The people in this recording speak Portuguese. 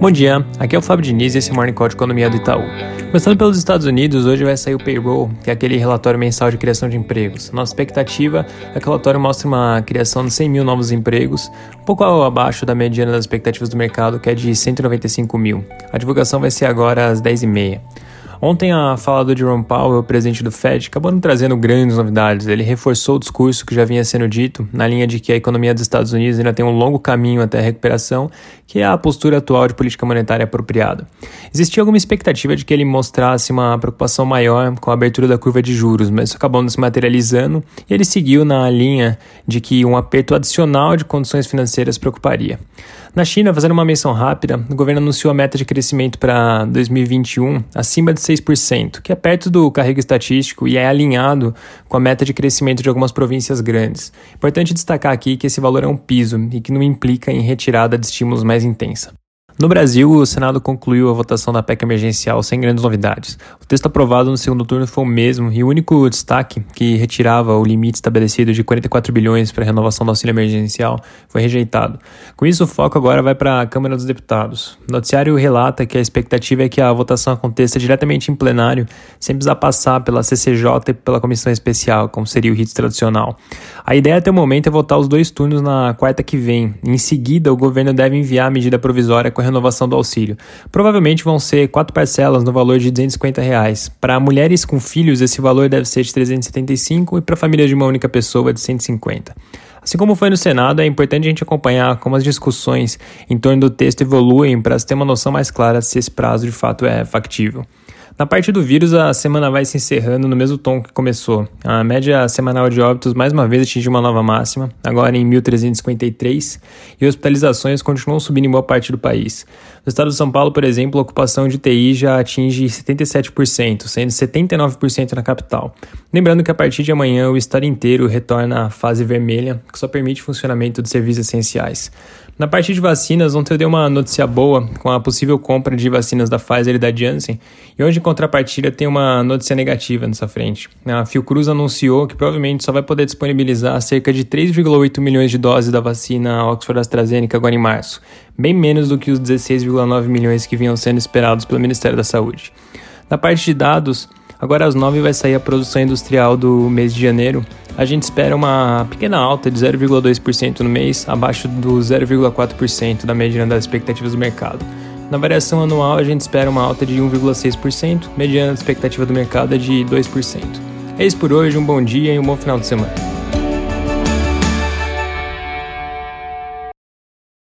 Bom dia, aqui é o Fábio Diniz e esse é o Morning Call de Economia do Itaú. Começando pelos Estados Unidos, hoje vai sair o payroll, que é aquele relatório mensal de criação de empregos. Nossa expectativa é que o relatório mostre uma criação de 100 mil novos empregos, um pouco abaixo da mediana das expectativas do mercado, que é de 195 mil. A divulgação vai ser agora às 10h30. Ontem a fala do Jerome Powell, presidente do Fed, acabou não trazendo grandes novidades. Ele reforçou o discurso que já vinha sendo dito, na linha de que a economia dos Estados Unidos ainda tem um longo caminho até a recuperação, que é a postura atual de política monetária apropriada. Existia alguma expectativa de que ele mostrasse uma preocupação maior com a abertura da curva de juros, mas isso acabou não se materializando e ele seguiu na linha de que um aperto adicional de condições financeiras preocuparia. Na China, fazendo uma menção rápida, o governo anunciou a meta de crescimento para 2021 acima de 6%, que é perto do carrego estatístico e é alinhado com a meta de crescimento de algumas províncias grandes. Importante destacar aqui que esse valor é um piso e que não implica em retirada de estímulos mais intensa. No Brasil, o Senado concluiu a votação da PEC emergencial sem grandes novidades. O texto aprovado no segundo turno foi o mesmo e o único destaque, que retirava o limite estabelecido de 44 bilhões para a renovação do auxílio emergencial, foi rejeitado. Com isso, o foco agora vai para a Câmara dos Deputados. O noticiário relata que a expectativa é que a votação aconteça diretamente em plenário, sem precisar passar pela CCJ e pela comissão especial, como seria o rito tradicional. A ideia até o momento é votar os dois turnos na quarta que vem. Em seguida, o governo deve enviar a medida provisória com renovação do auxílio. Provavelmente vão ser quatro parcelas no valor de 250 reais. Para mulheres com filhos, esse valor deve ser de 375 e para famílias de uma única pessoa de 150. Assim como foi no Senado, é importante a gente acompanhar como as discussões em torno do texto evoluem para ter uma noção mais clara se esse prazo de fato é factível. Na parte do vírus, a semana vai se encerrando no mesmo tom que começou. A média semanal de óbitos mais uma vez atingiu uma nova máxima, agora em 1.353, e hospitalizações continuam subindo em boa parte do país. No estado de São Paulo, por exemplo, a ocupação de TI já atinge 77%, sendo 79% na capital. Lembrando que a partir de amanhã o estado inteiro retorna à fase vermelha, que só permite funcionamento de serviços essenciais. Na parte de vacinas, ontem eu dei uma notícia boa com a possível compra de vacinas da Pfizer e da Janssen, e hoje, em contrapartida, tem uma notícia negativa nessa frente. A Fiocruz anunciou que provavelmente só vai poder disponibilizar cerca de 3,8 milhões de doses da vacina Oxford AstraZeneca agora em março, bem menos do que os 16,9 milhões que vinham sendo esperados pelo Ministério da Saúde. Na parte de dados, agora às 9 vai sair a produção industrial do mês de janeiro, a gente espera uma pequena alta de 0,2% no mês, abaixo do 0,4% da média das expectativas do mercado. Na variação anual, a gente espera uma alta de 1,6%, mediana a expectativa do mercado é de 2%. É isso por hoje, um bom dia e um bom final de semana.